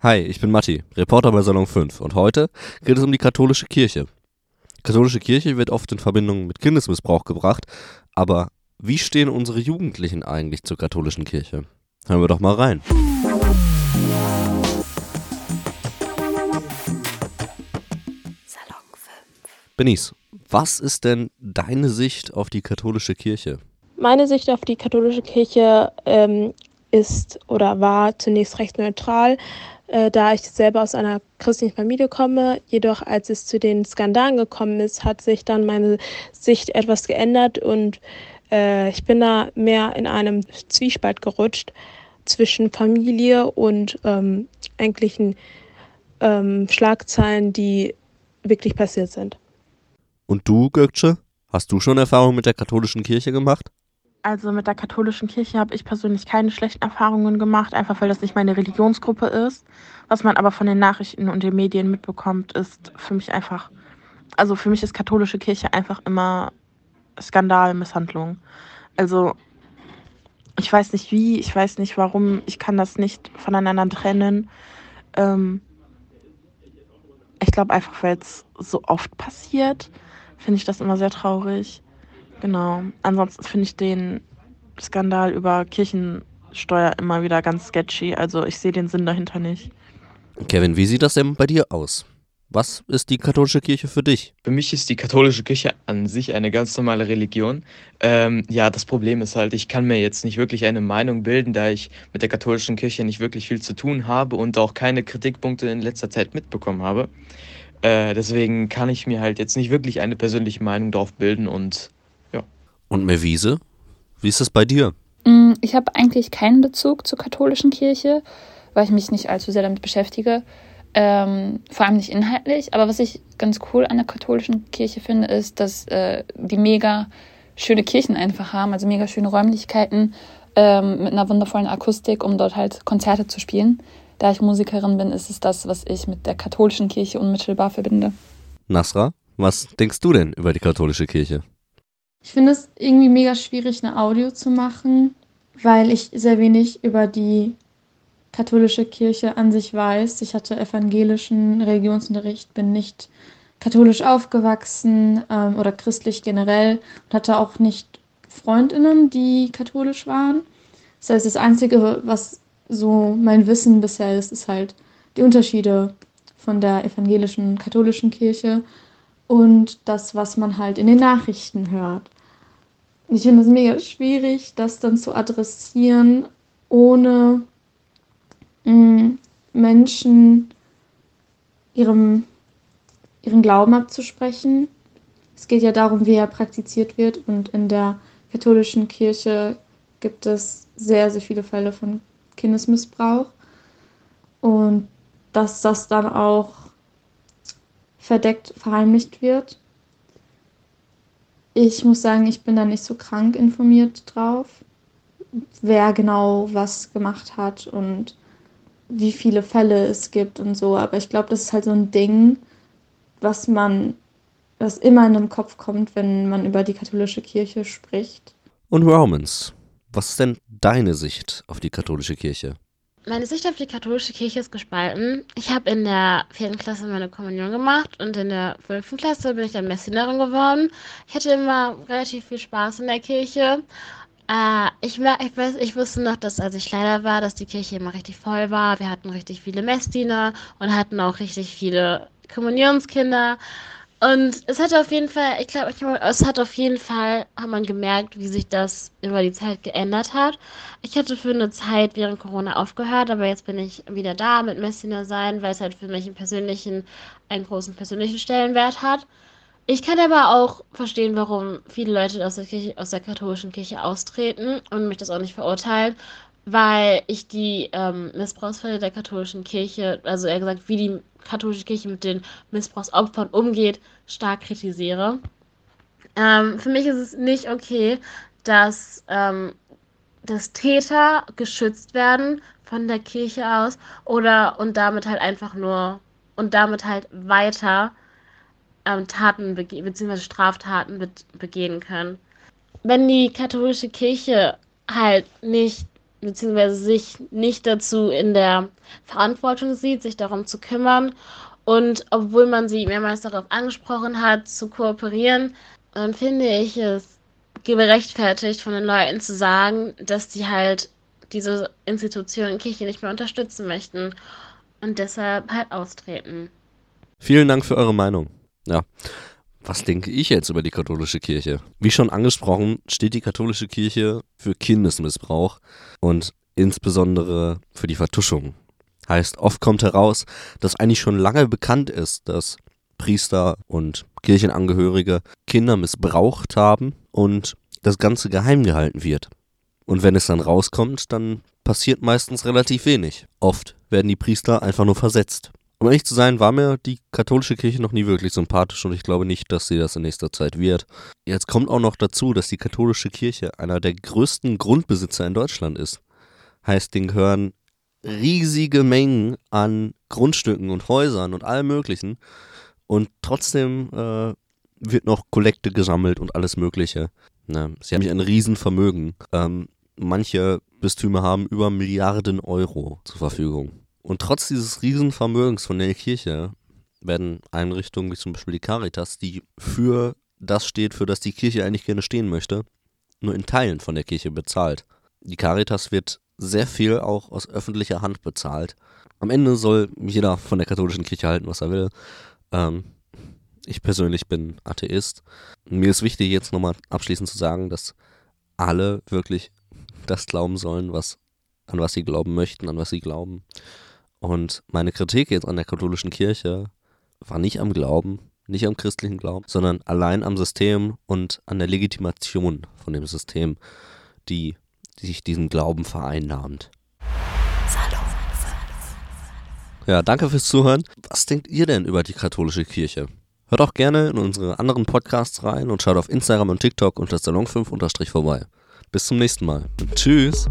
Hi, ich bin Matti, Reporter bei Salon 5 und heute geht es um die katholische Kirche. Die katholische Kirche wird oft in Verbindung mit Kindesmissbrauch gebracht, aber wie stehen unsere Jugendlichen eigentlich zur katholischen Kirche? Hören wir doch mal rein. Salon 5. Benice, was ist denn deine Sicht auf die katholische Kirche? Meine Sicht auf die katholische Kirche ähm, ist oder war zunächst recht neutral, äh, da ich selber aus einer christlichen Familie komme. Jedoch, als es zu den Skandalen gekommen ist, hat sich dann meine Sicht etwas geändert und äh, ich bin da mehr in einem Zwiespalt gerutscht zwischen Familie und ähm, eigentlichen ähm, Schlagzeilen, die wirklich passiert sind. Und du, Gökçe, hast du schon Erfahrung mit der katholischen Kirche gemacht? Also mit der katholischen Kirche habe ich persönlich keine schlechten Erfahrungen gemacht, einfach weil das nicht meine Religionsgruppe ist. Was man aber von den Nachrichten und den Medien mitbekommt, ist für mich einfach, also für mich ist katholische Kirche einfach immer Skandal, Misshandlung. Also ich weiß nicht wie, ich weiß nicht warum, ich kann das nicht voneinander trennen. Ähm, ich glaube einfach, weil es so oft passiert, finde ich das immer sehr traurig. Genau. Ansonsten finde ich den Skandal über Kirchensteuer immer wieder ganz sketchy. Also ich sehe den Sinn dahinter nicht. Kevin, wie sieht das denn bei dir aus? Was ist die katholische Kirche für dich? Für mich ist die katholische Kirche an sich eine ganz normale Religion. Ähm, ja, das Problem ist halt, ich kann mir jetzt nicht wirklich eine Meinung bilden, da ich mit der katholischen Kirche nicht wirklich viel zu tun habe und auch keine Kritikpunkte in letzter Zeit mitbekommen habe. Äh, deswegen kann ich mir halt jetzt nicht wirklich eine persönliche Meinung darauf bilden und. Und Mervise, wie ist das bei dir? Mm, Ich habe eigentlich keinen Bezug zur katholischen Kirche, weil ich mich nicht allzu sehr damit beschäftige. Ähm, vor allem nicht inhaltlich. Aber was ich ganz cool an der katholischen Kirche finde, ist, dass äh, die mega schöne Kirchen einfach haben, also mega schöne Räumlichkeiten ähm, mit einer wundervollen Akustik, um dort halt Konzerte zu spielen. Da ich Musikerin bin, ist es das, was ich mit der katholischen Kirche unmittelbar verbinde. Nasra, was denkst du denn über die katholische Kirche? Ich finde es irgendwie mega schwierig, eine Audio zu machen, weil ich sehr wenig über die katholische Kirche an sich weiß. Ich hatte evangelischen Religionsunterricht, bin nicht katholisch aufgewachsen ähm, oder christlich generell und hatte auch nicht Freundinnen, die katholisch waren. Das heißt, das Einzige, was so mein Wissen bisher ist, ist halt die Unterschiede von der evangelischen katholischen Kirche und das, was man halt in den Nachrichten hört. Ich finde es mega schwierig, das dann zu adressieren, ohne mh, Menschen ihrem, ihren Glauben abzusprechen. Es geht ja darum, wie er praktiziert wird und in der katholischen Kirche gibt es sehr, sehr viele Fälle von Kindesmissbrauch und dass das dann auch verdeckt verheimlicht wird. Ich muss sagen, ich bin da nicht so krank informiert drauf, wer genau was gemacht hat und wie viele Fälle es gibt und so. Aber ich glaube, das ist halt so ein Ding, was man, was immer in den Kopf kommt, wenn man über die katholische Kirche spricht. Und Romans, was ist denn deine Sicht auf die katholische Kirche? Meine Sicht auf die katholische Kirche ist gespalten. Ich habe in der vierten Klasse meine Kommunion gemacht und in der fünften Klasse bin ich dann Messdienerin geworden. Ich hatte immer relativ viel Spaß in der Kirche. Äh, ich, ich, weiß, ich wusste noch, dass als ich kleiner war, dass die Kirche immer richtig voll war. Wir hatten richtig viele Messdiener und hatten auch richtig viele Kommunionskinder. Und es hat auf jeden Fall, ich glaube, es hat auf jeden Fall, hat man gemerkt, wie sich das über die Zeit geändert hat. Ich hatte für eine Zeit während Corona aufgehört, aber jetzt bin ich wieder da mit Messdiener sein, weil es halt für mich im Persönlichen einen großen persönlichen Stellenwert hat. Ich kann aber auch verstehen, warum viele Leute aus der Kirche, aus der katholischen Kirche austreten und mich das auch nicht verurteilen, weil ich die ähm, Missbrauchsfälle der katholischen Kirche, also eher gesagt, wie die katholische Kirche mit den Missbrauchsopfern umgeht, stark kritisiere. Ähm, für mich ist es nicht okay, dass, ähm, dass Täter geschützt werden von der Kirche aus oder und damit halt einfach nur und damit halt weiter ähm, Taten bzw. Straftaten be begehen können. Wenn die katholische Kirche halt nicht beziehungsweise sich nicht dazu in der Verantwortung sieht, sich darum zu kümmern. Und obwohl man sie mehrmals darauf angesprochen hat, zu kooperieren, dann finde ich es gerechtfertigt von den Leuten zu sagen, dass sie halt diese Institution Kirche nicht mehr unterstützen möchten und deshalb halt austreten. Vielen Dank für eure Meinung. Ja. Was denke ich jetzt über die katholische Kirche? Wie schon angesprochen, steht die katholische Kirche für Kindesmissbrauch und insbesondere für die Vertuschung. Heißt, oft kommt heraus, dass eigentlich schon lange bekannt ist, dass Priester und Kirchenangehörige Kinder missbraucht haben und das Ganze geheim gehalten wird. Und wenn es dann rauskommt, dann passiert meistens relativ wenig. Oft werden die Priester einfach nur versetzt. Um ehrlich zu sein, war mir die katholische Kirche noch nie wirklich sympathisch und ich glaube nicht, dass sie das in nächster Zeit wird. Jetzt kommt auch noch dazu, dass die katholische Kirche einer der größten Grundbesitzer in Deutschland ist. Heißt, denen gehören riesige Mengen an Grundstücken und Häusern und allem Möglichen. Und trotzdem äh, wird noch Kollekte gesammelt und alles Mögliche. Ne? Sie haben ein Riesenvermögen. Ähm, manche Bistümer haben über Milliarden Euro zur Verfügung. Und trotz dieses Riesenvermögens von der Kirche werden Einrichtungen wie zum Beispiel die Caritas, die für das steht, für das die Kirche eigentlich gerne stehen möchte, nur in Teilen von der Kirche bezahlt. Die Caritas wird sehr viel auch aus öffentlicher Hand bezahlt. Am Ende soll jeder von der katholischen Kirche halten, was er will. Ähm, ich persönlich bin Atheist. Mir ist wichtig, jetzt nochmal abschließend zu sagen, dass alle wirklich das glauben sollen, was, an was sie glauben möchten, an was sie glauben. Und meine Kritik jetzt an der katholischen Kirche war nicht am Glauben, nicht am christlichen Glauben, sondern allein am System und an der Legitimation von dem System, die, die sich diesen Glauben vereinnahmt. Ja, danke fürs Zuhören. Was denkt ihr denn über die katholische Kirche? Hört auch gerne in unsere anderen Podcasts rein und schaut auf Instagram und TikTok unter Salon5 vorbei. Bis zum nächsten Mal. Tschüss.